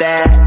that.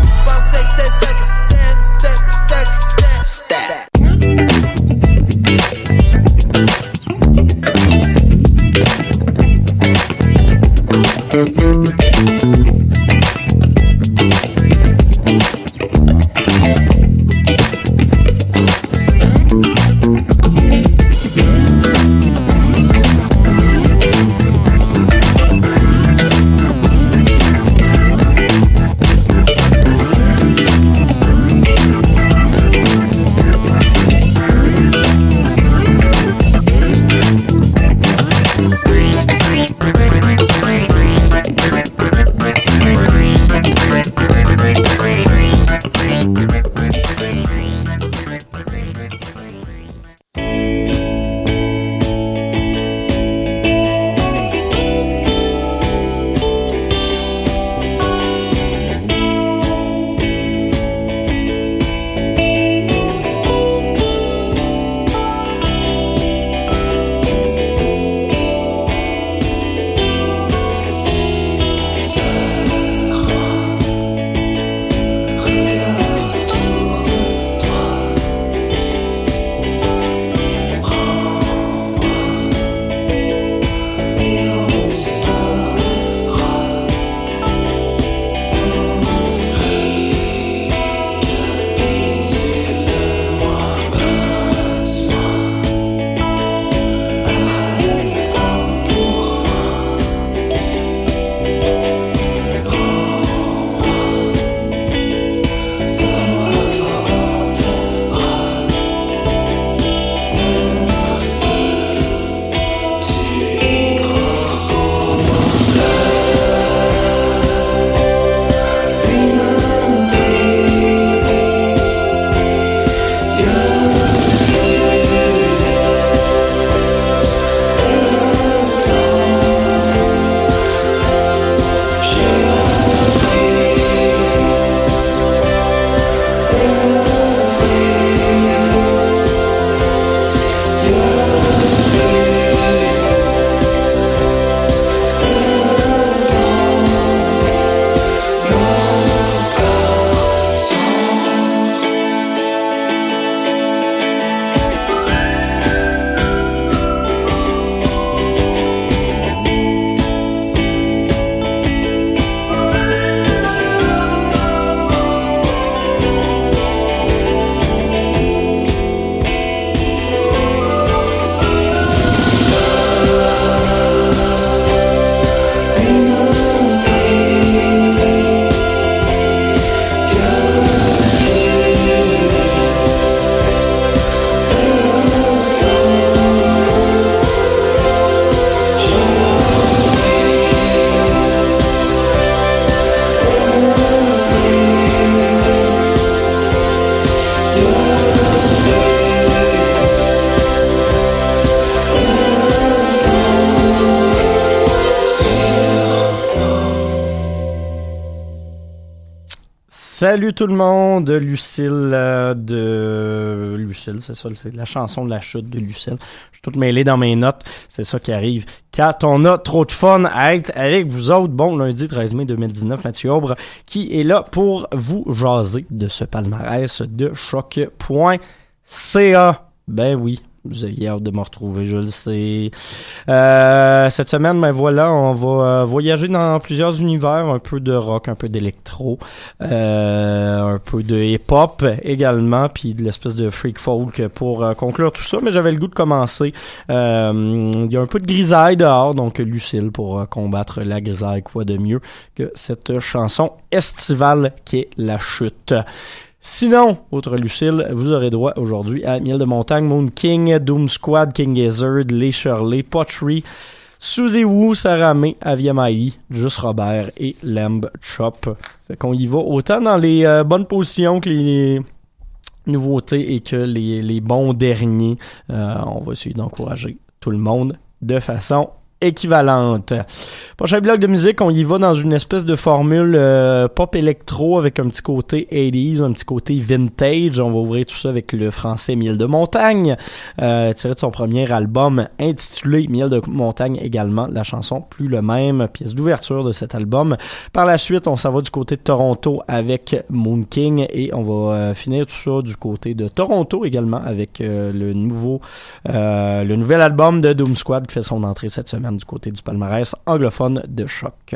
Salut tout le monde, Lucille euh, de Lucille, c'est ça, c'est la chanson de la chute de Lucille. Je suis tout mêlé dans mes notes, c'est ça qui arrive. Quand on a trop de fun à être avec vous autres, bon lundi 13 mai 2019, Mathieu Aubre qui est là pour vous jaser de ce palmarès de choc.ca. Ben oui, vous aviez hâte de me retrouver, je le sais. Euh, cette semaine, ben voilà, on va euh, voyager dans plusieurs univers, un peu de rock, un peu d'électro, euh, un peu de hip-hop également, puis de l'espèce de freak folk pour euh, conclure tout ça. Mais j'avais le goût de commencer. Euh, il y a un peu de grisaille dehors, donc Lucille pour combattre la grisaille, quoi de mieux que cette chanson estivale qui est La Chute. Sinon, autre Lucille, vous aurez droit aujourd'hui à Miel de Montagne, Moon King, Doom Squad, King Gizzard, Les Shirley, Pottery, Suzy Wu, Saramé, Aviamaï, Just Robert et Lamb Chop. Fait qu'on y va autant dans les euh, bonnes positions que les nouveautés et que les, les bons derniers. Euh, on va essayer d'encourager tout le monde de façon équivalente. Prochain bloc de musique, on y va dans une espèce de formule euh, pop électro avec un petit côté 80s, un petit côté vintage. On va ouvrir tout ça avec le français Miel de Montagne, euh, tiré de son premier album intitulé Miel de Montagne également, la chanson Plus le même, pièce d'ouverture de cet album. Par la suite, on s'en va du côté de Toronto avec Moon King et on va euh, finir tout ça du côté de Toronto également avec euh, le nouveau, euh, le nouvel album de Doom Squad qui fait son entrée cette semaine du côté du palmarès anglophone de choc.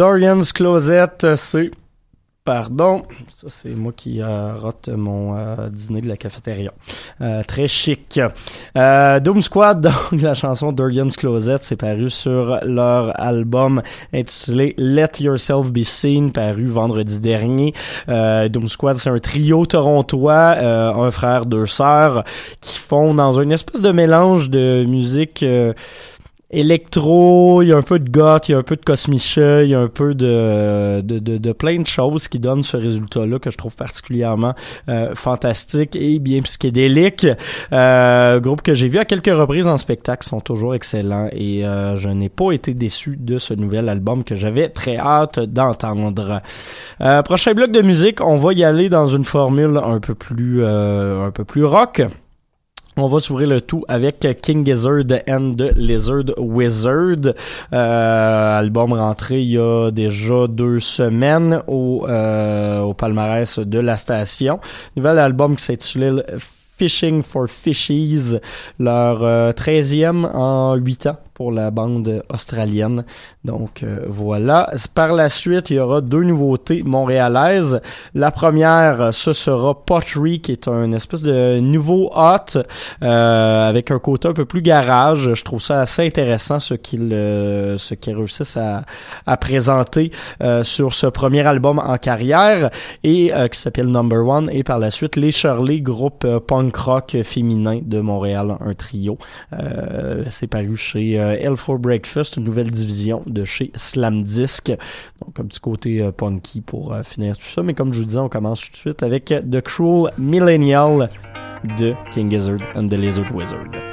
Dorian's Closet, c'est. Pardon, ça c'est moi qui euh, rate mon euh, dîner de la cafétéria. Euh, très chic. Euh, Doom Squad, donc la chanson Dorian's Closet, c'est paru sur leur album intitulé Let Yourself Be Seen, paru vendredi dernier. Doom Squad, c'est un trio torontois, un frère, deux sœurs, qui font dans une espèce de mélange de musique... électro, il y a un peu de goth, il y a un peu de cosmicha, il y a un peu de, de, de, de plein de choses qui donnent ce résultat-là que je trouve particulièrement euh, fantastique et bien psychédélique. Euh, groupe que j'ai vu à quelques reprises en spectacle, sont toujours excellents et euh, je n'ai pas été déçu de ce nouvel album que j'avais très hâte d'entendre. Euh, prochain bloc de musique, on va y aller dans une formule un peu plus euh, un peu plus rock. On va s'ouvrir le tout avec King Gizzard and the Lizard Wizard. Euh, album rentré il y a déjà deux semaines au, euh, au palmarès de la station. Nouvel album qui s'intitule Fishing for Fishies, leur euh, 13e en 8 ans pour la bande australienne. Donc euh, voilà. Par la suite, il y aura deux nouveautés montréalaises. La première, ce sera Pottery, qui est un espèce de nouveau hot euh, avec un côté un peu plus garage. Je trouve ça assez intéressant ce qu'ils euh, ce réussissent à, à présenter euh, sur ce premier album en carrière et euh, qui s'appelle Number One. Et par la suite, les Shirley, groupe euh, punk rock féminin de Montréal, un trio. C'est paru chez euh, L for Breakfast, une nouvelle division de chez Slam Disc. Donc un petit côté euh, punky pour euh, finir tout ça. Mais comme je vous disais, on commence tout de suite avec The Cruel Millennial de King Gizzard and the Lizard Wizard.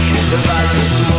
the virus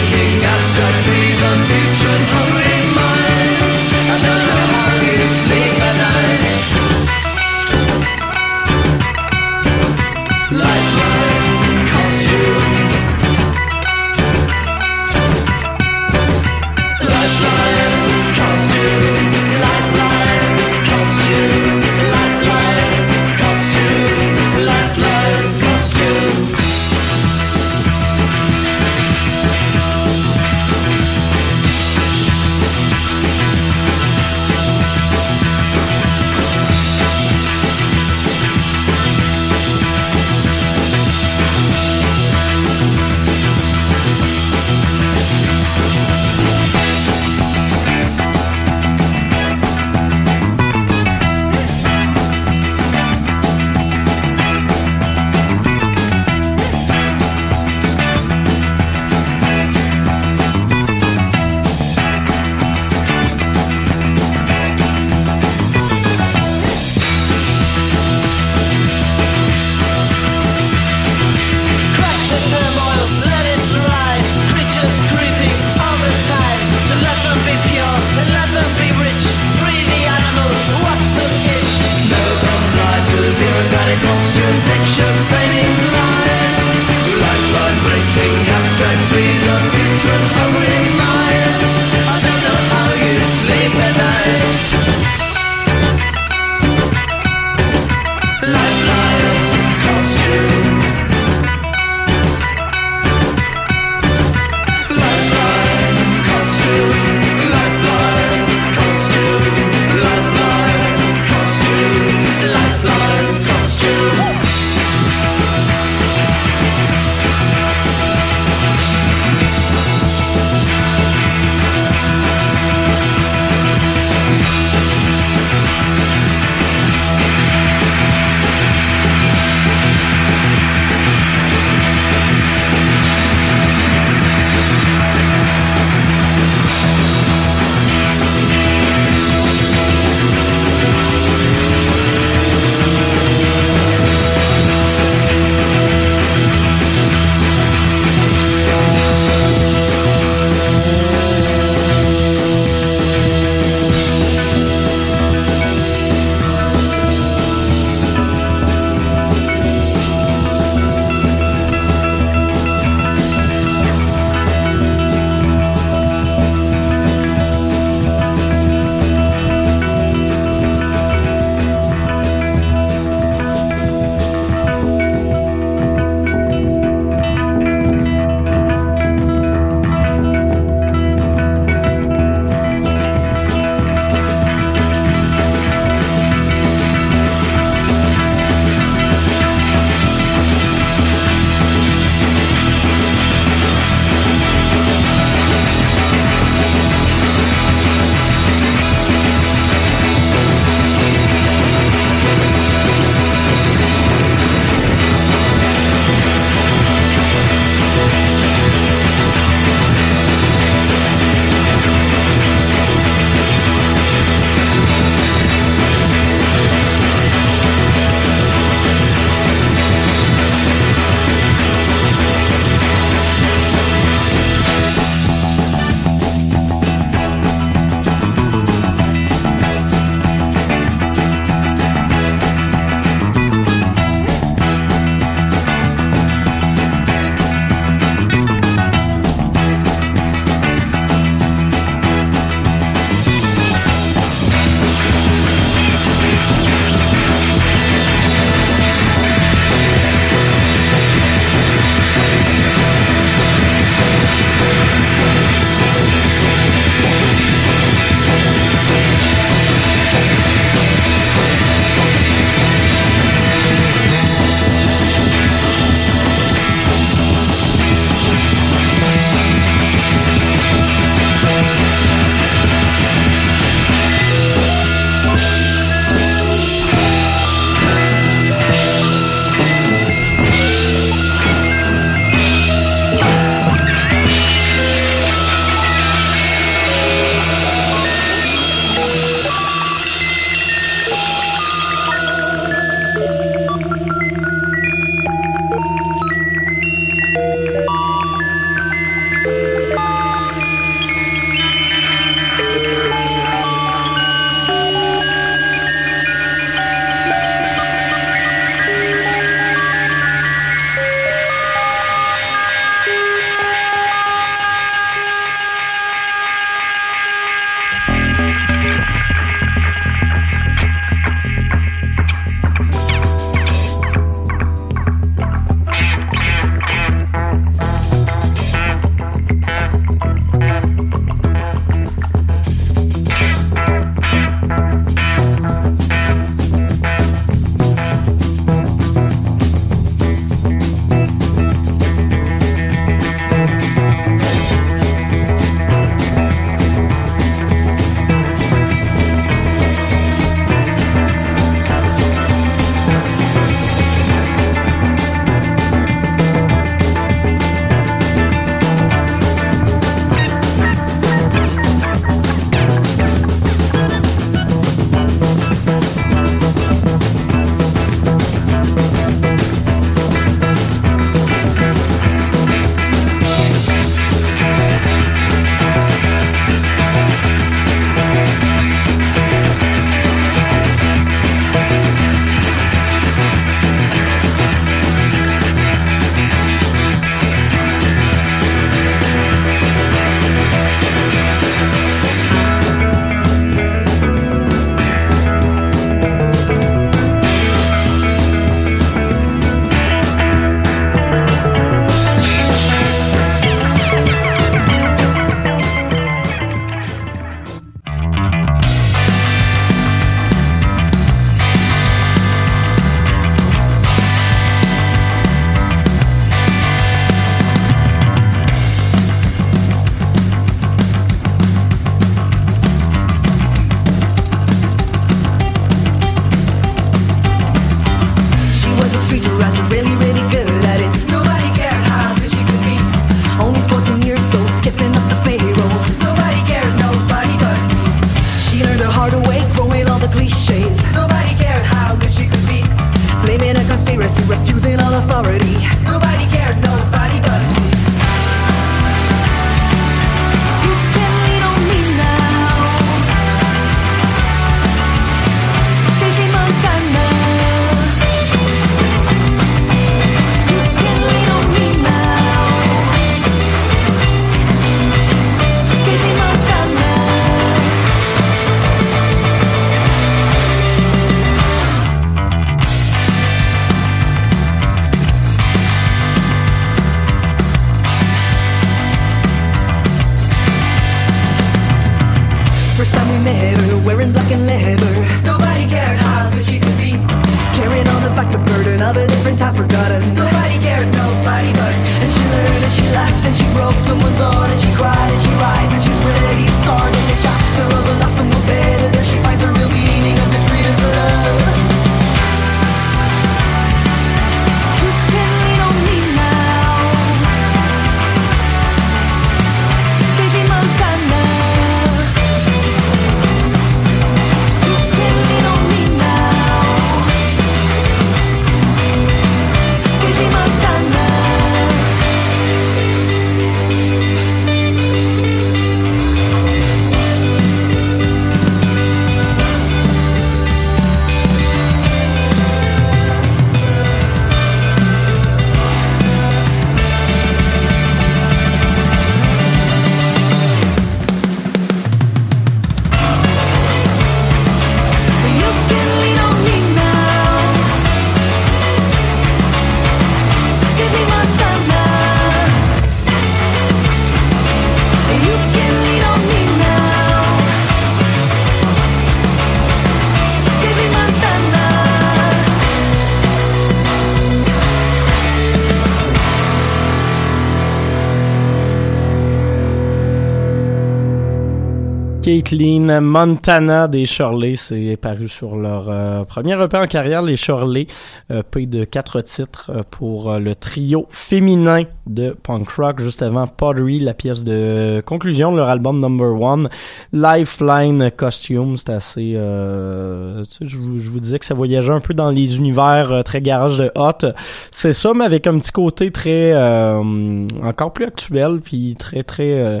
Caitlin Montana des Shirley, c'est paru sur leur euh, premier EP en carrière, les Shirley, EP de quatre titres euh, pour euh, le trio féminin de punk rock, juste avant Pottery, la pièce de conclusion de leur album Number One, Lifeline Costume, c'est assez, euh, tu sais, je, vous, je vous disais que ça voyageait un peu dans les univers euh, très garage de hot, c'est ça, mais avec un petit côté très, euh, encore plus actuel, puis très très euh,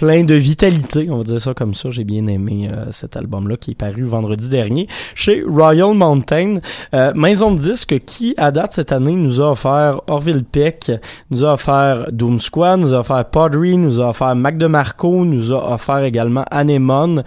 plein de vitalité, on va dire ça comme ça. J'ai bien aimé euh, cet album-là qui est paru vendredi dernier chez Royal Mountain. Euh, maison de disque qui, à date cette année, nous a offert Orville Peck, nous a offert Doom Squad, nous a offert Podry, nous a offert Mac DeMarco, nous a offert également Anemone.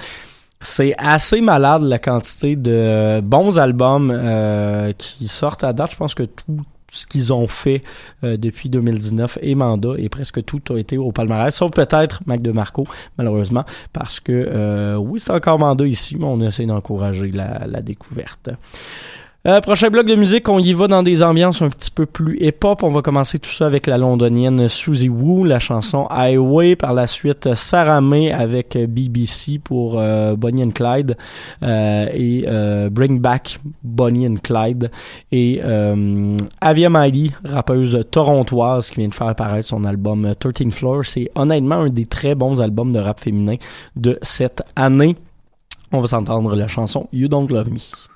C'est assez malade la quantité de bons albums euh, qui sortent à date. Je pense que tout ce qu'ils ont fait euh, depuis 2019 et mandat et presque tout a été au palmarès, sauf peut-être Mac DeMarco, malheureusement, parce que euh, oui, c'est encore mandat ici, mais on essaie d'encourager la, la découverte. Euh, prochain bloc de musique, on y va dans des ambiances un petit peu plus hip-hop. On va commencer tout ça avec la londonienne Suzy Woo, la chanson Highway. Par la suite, Sarah May avec BBC pour euh, Bonnie and Clyde euh, et euh, Bring Back Bonnie and Clyde. Et euh, Avia Miley, rappeuse torontoise qui vient de faire apparaître son album 13 Floor. C'est honnêtement un des très bons albums de rap féminin de cette année. On va s'entendre la chanson You Don't Love Me.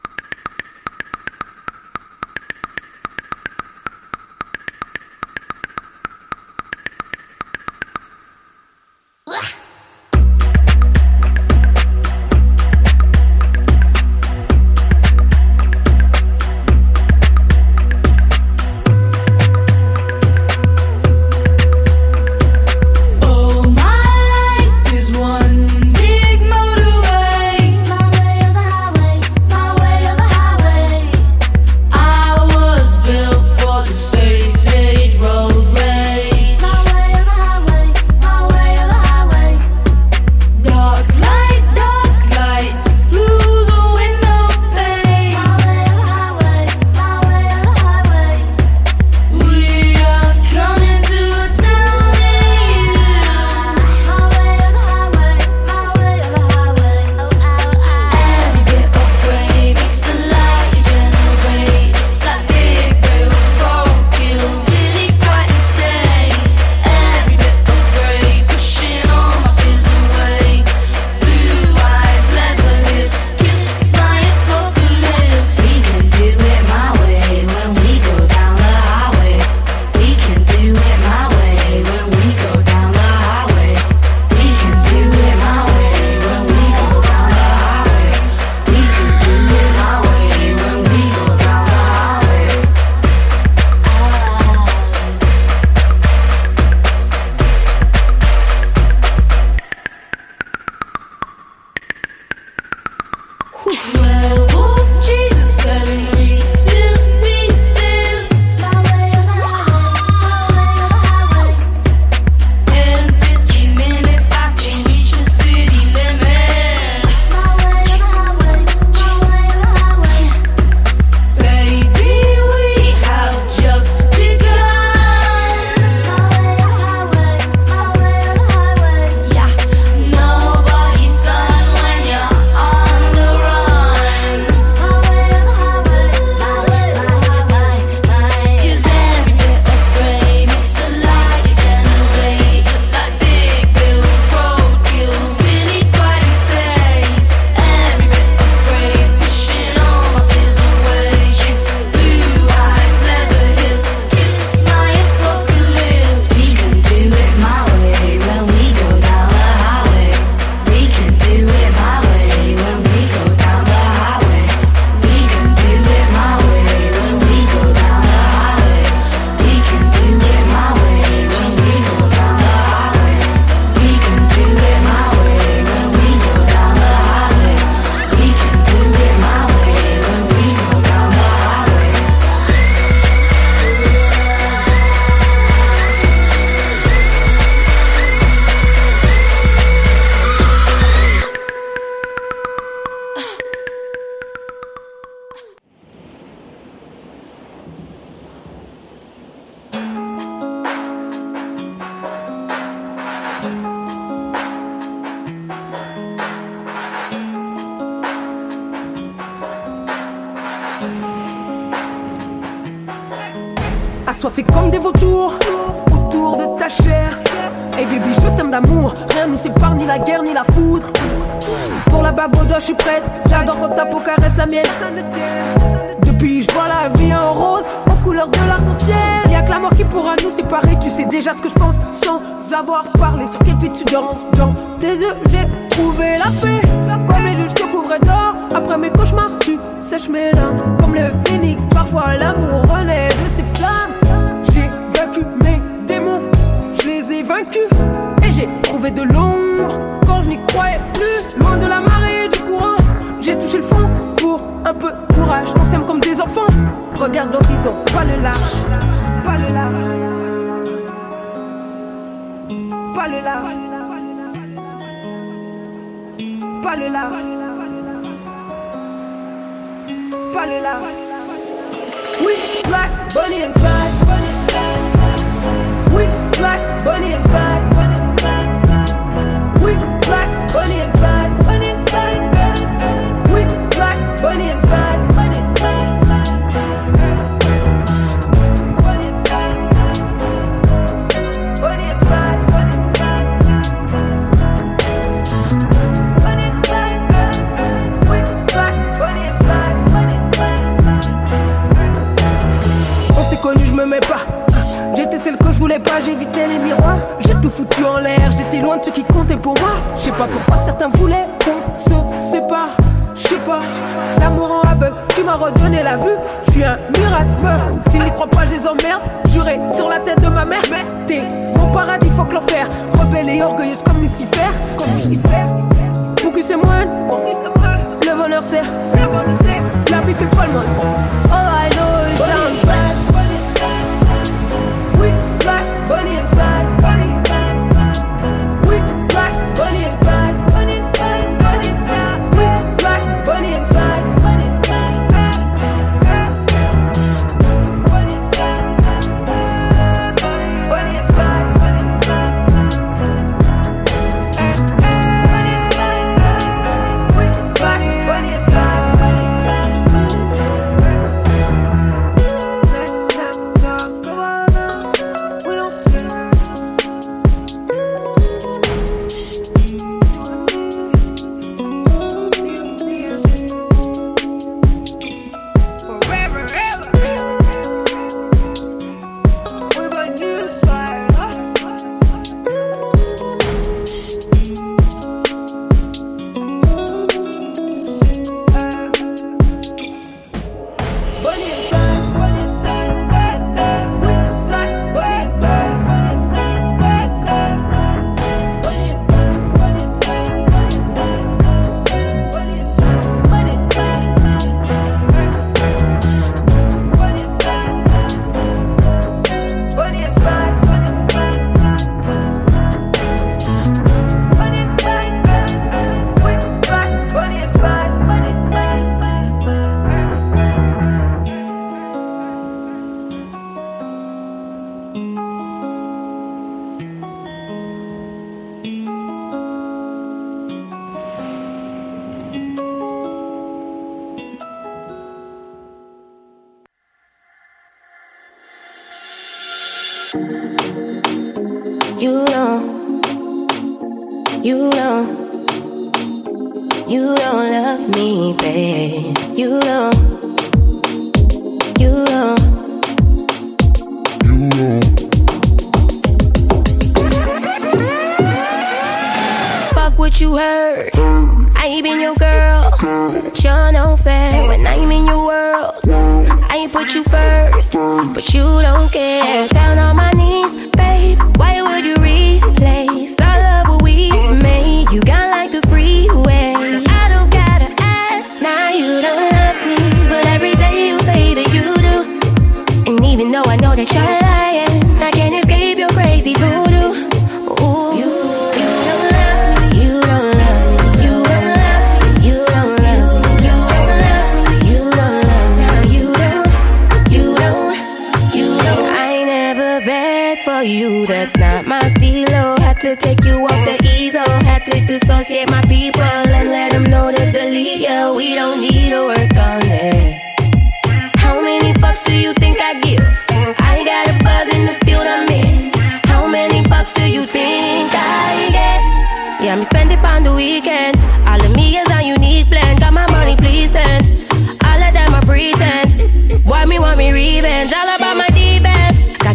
D'amour, rien nous sépare, ni la guerre, ni la foudre. Pour la bague je suis prête, j'adore quand ta peau caresse la mienne. Depuis, je vois la vie en rose, aux couleurs de l'arc-en-ciel. Y'a que la mort qui pourra nous séparer, tu sais déjà ce que je pense, sans avoir parlé. Sur quel pied tu danses? Dans tes yeux, j'ai trouvé la paix. Comme les deux, je te couvrais d'or. Après mes cauchemars, tu sèches mes larmes. Comme le phénix, parfois l'amour renaît de ses flammes. J'ai vaincu mes démons, je les ai vaincus. Et j'ai trouvé de l'ombre quand je n'y croyais plus. Loin de la marée du courant, j'ai touché le fond pour un peu de courage. On s'aime comme des enfants. Regarde l'horizon, pas le large. Pas le large. Pas le large. Pas le large. Pas le large. We black, bunny and fly. We black, bunny and fly. Black, bunny and fly. Celle que je voulais pas, j'évitais les miroirs. J'ai tout foutu en l'air, j'étais loin de ce qui comptait pour moi. Je sais pas pourquoi certains voulaient qu'on se sépare. Je sais pas, l'amour en aveugle, tu m'as redonné la vue. Je suis un miracle, s'ils n'y croient pas, je les emmerde. Juré sur la tête de ma mère. T'es mon paradis, faut que l'enfer. Rebelle et orgueilleuse comme Lucifer. Comme Lucifer. Pour qui c'est moi Le bonheur c'est La vie fait pas le monde you don't, you don't love me, babe. You don't, you don't, you don't. fuck what you heard. I ain't been your girl. Sure, no fair when I'm in your world. I ain't put you first, but you don't care. Down on my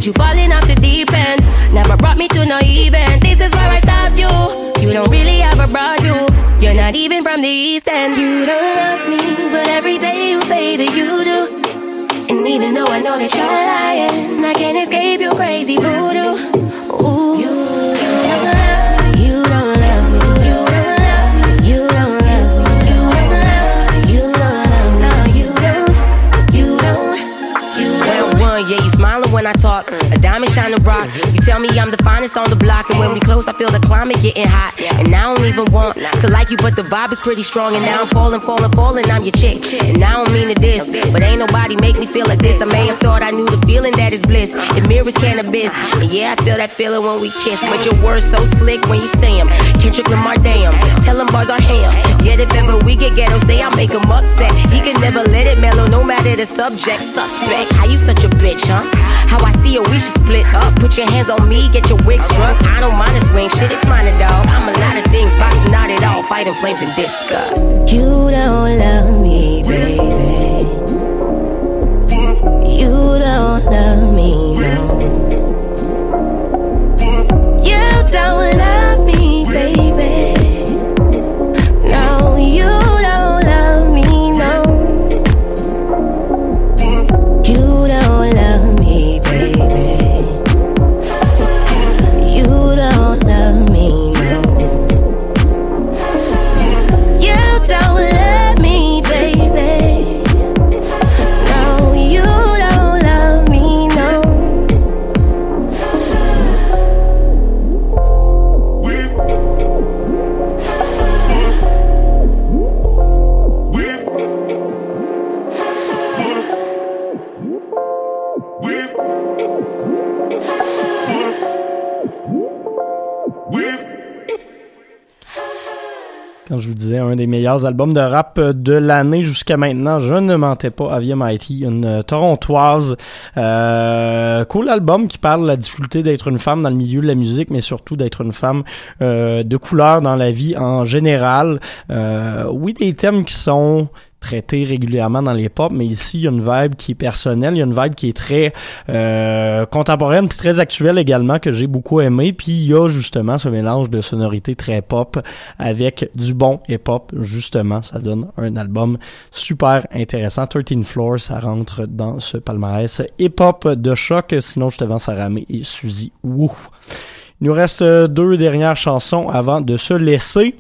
Got you falling off the deep end. Never brought me to no event. This is where I stop you. You don't really a broad you. You're not even from the east end. You don't love me, but every day you say that you do. And even though I know that you're lying, I can't escape your crazy voodoo. When I talk. A diamond shining rock. You tell me I'm the finest on the block, and when we close, I feel the climate getting hot. And I don't even want to like you, but the vibe is pretty strong. And now I'm falling, falling, falling. I'm your chick, and I don't mean to this, but ain't nobody make me feel like this. I may have thought I knew the feeling that is bliss. It mirrors cannabis, and yeah, I feel that feeling when we kiss. But your words so slick when you say 'em. Kendrick Lamar, damn. Tell 'em bars are ham. Yet if ever we get ghetto, say I make 'em upset. He can never let it mellow, no matter the subject. Suspect, how you such a bitch, huh? How I see you, we should split up. Put your hands on me, get your wig struck. I don't mind a swing, shit, it's mine, dog. I'm a lot of things, boxing not at all. Fighting flames and disgust. You don't love me, baby. You don't love me, no. You don't love me, baby. Je vous disais un des meilleurs albums de rap de l'année jusqu'à maintenant, je ne mentais pas. Avia Mighty, une euh, Torontoise. Euh, cool album qui parle de la difficulté d'être une femme dans le milieu de la musique, mais surtout d'être une femme euh, de couleur dans la vie en général. Euh, oui, des thèmes qui sont traités régulièrement dans les pop, mais ici, il y a une vibe qui est personnelle, il y a une vibe qui est très euh, contemporaine puis très actuelle également, que j'ai beaucoup aimé, puis il y a justement ce mélange de sonorités très pop avec du bon hip-hop, justement, ça donne un album super intéressant. 13 Floors, ça rentre dans ce palmarès hip-hop de choc, sinon je te vends Saramé et Suzy. Il nous reste deux dernières chansons avant de se laisser.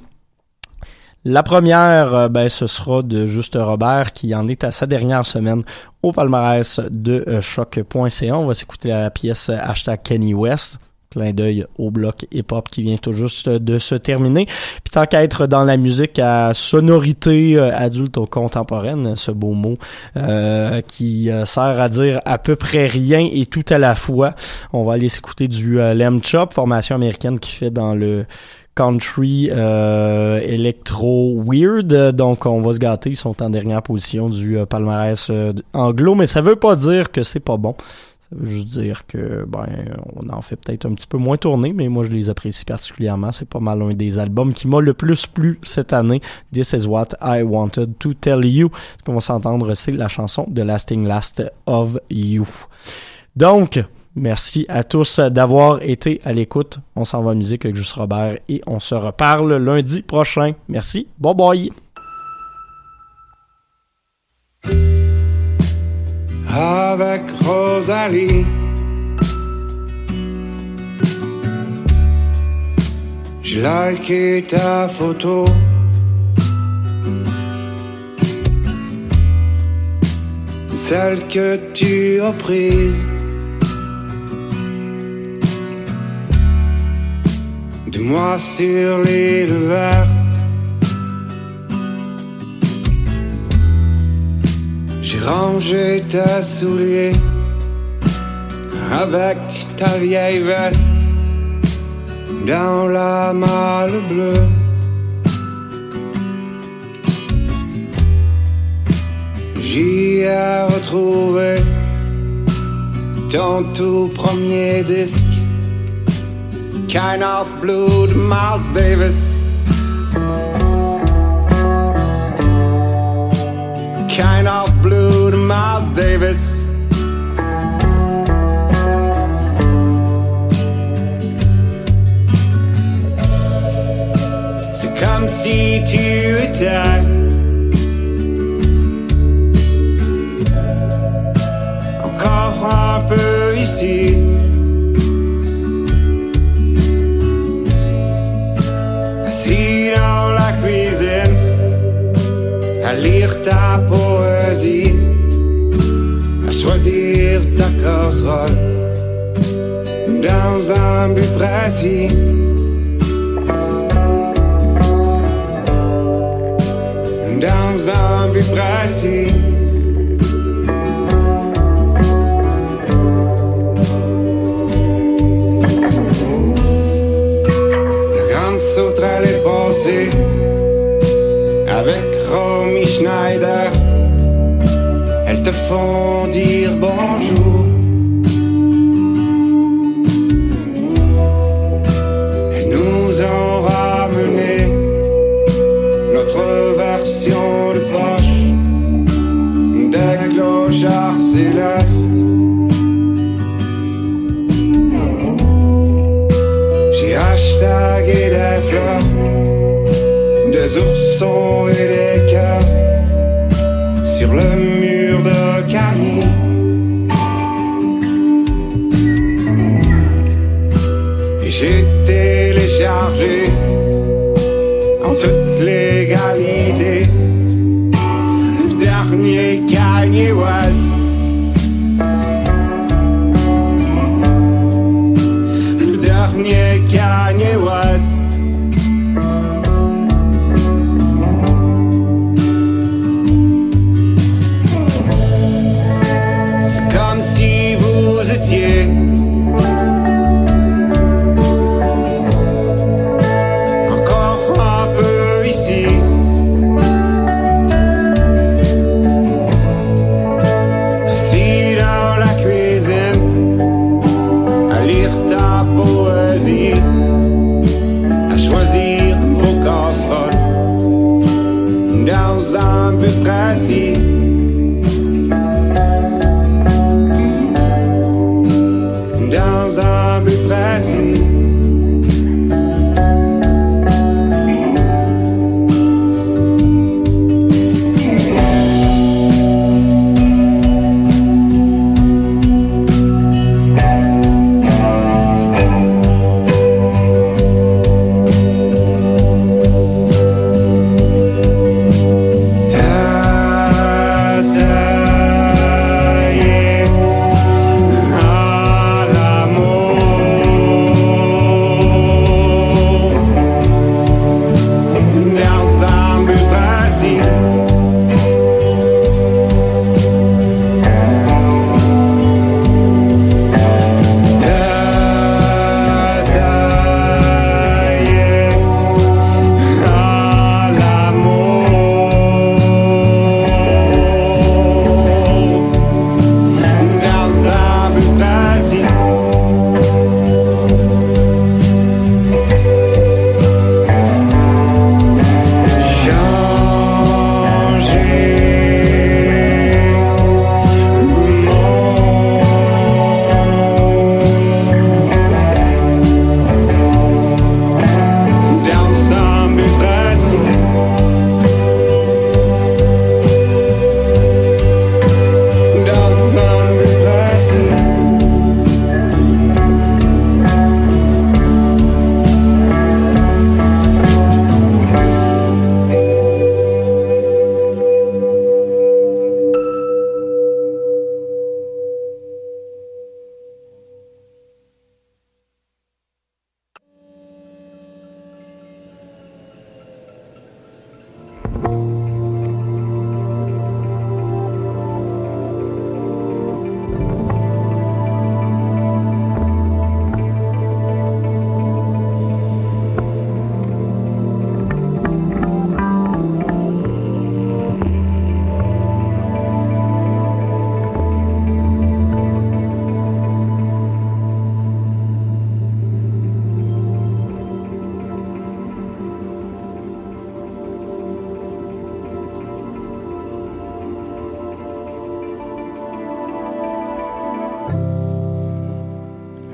La première, euh, ben, ce sera de Juste Robert qui en est à sa dernière semaine au palmarès de euh, choc.ca. On va s'écouter la pièce euh, hashtag Kenny West. Clin d'œil au bloc hip-hop qui vient tout juste de se terminer. Puis tant qu'à être dans la musique à sonorité adulte ou contemporaine, ce beau mot euh, qui sert à dire à peu près rien et tout à la fois, on va aller s'écouter du Lem Chop, formation américaine qui fait dans le country euh, électro weird. Donc on va se gâter ils sont en dernière position du euh, palmarès euh, anglo. Mais ça veut pas dire que c'est pas bon. Ça veut juste dire que ben on en fait peut-être un petit peu moins tourner mais moi je les apprécie particulièrement. C'est pas mal un des albums qui m'a le plus plu cette année. This is what I wanted to tell you. Ce qu'on va s'entendre c'est la chanson de Lasting Last of You. Donc Merci à tous d'avoir été à l'écoute. On s'en va en musique avec Juste Robert et on se reparle lundi prochain. Merci. Bye bye. avec Rosalie. J'ai liké ta photo. Celle que tu as prise. Moi sur l'île verte. J'ai rangé tes souliers avec ta vieille veste dans la malle bleue. J'y ai retrouvé ton tout premier disque, kind of blue to Miles Davis. Kind of blue to Miles Davis. So come see to attack. I'm Carl Harper, you see. lire ta poésie, à choisir ta casserole dans un but précis. Dans un but précis. Le grand sauterelle est passé. dire bonjour.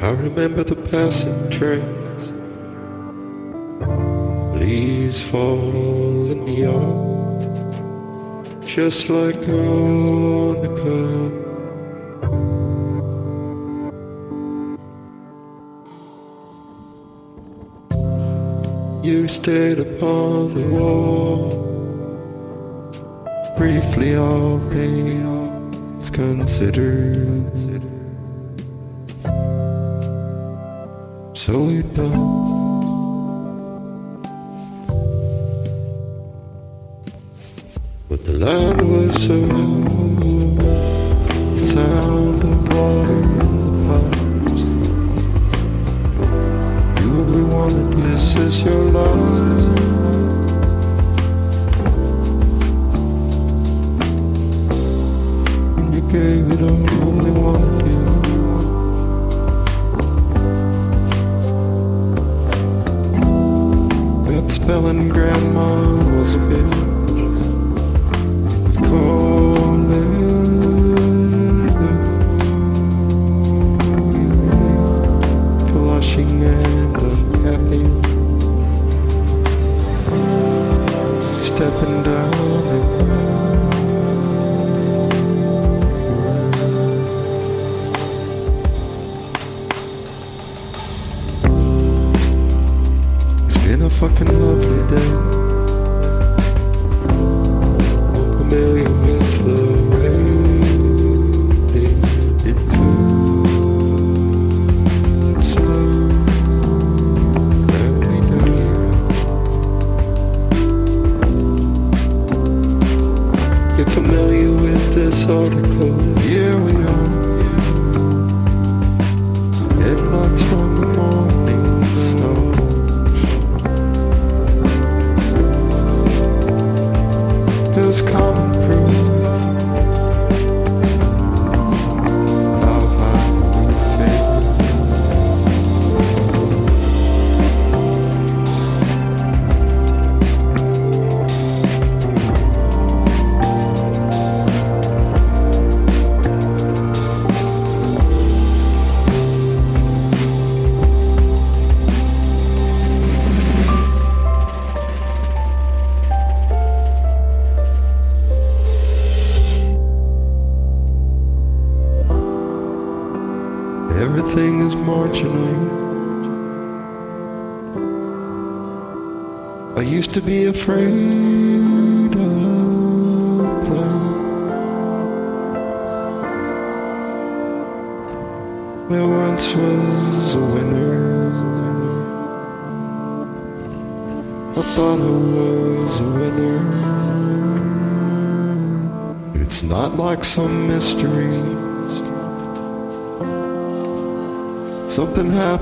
I remember the passing trains, leaves fall in the yard, just like on a cup. You stayed upon the wall, briefly all payoffs considered. So we don't. But the land was so sound of water. You only wanted this is your life. And you gave it all, telling grandma was a bitch. Calling, blushing and happy, stepping down. fucking love.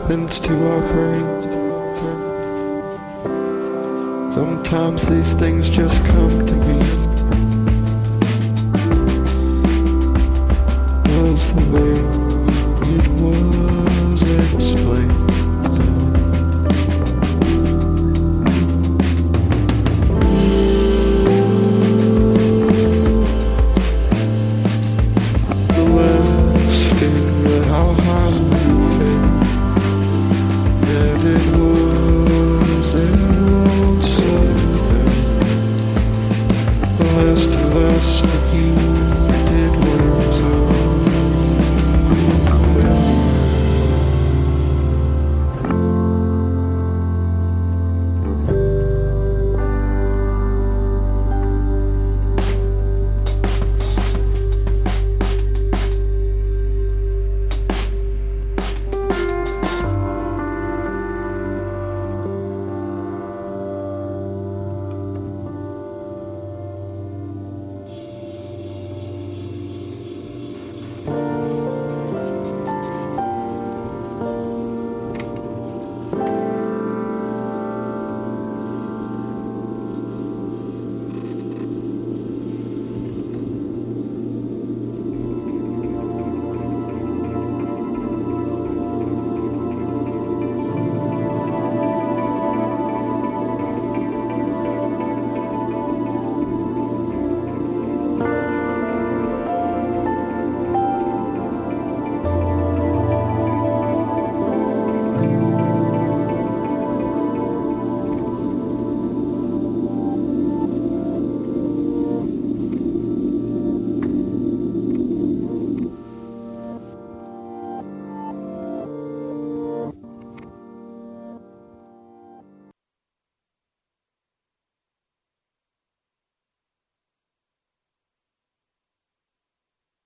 Happens to our brains. Sometimes these things just come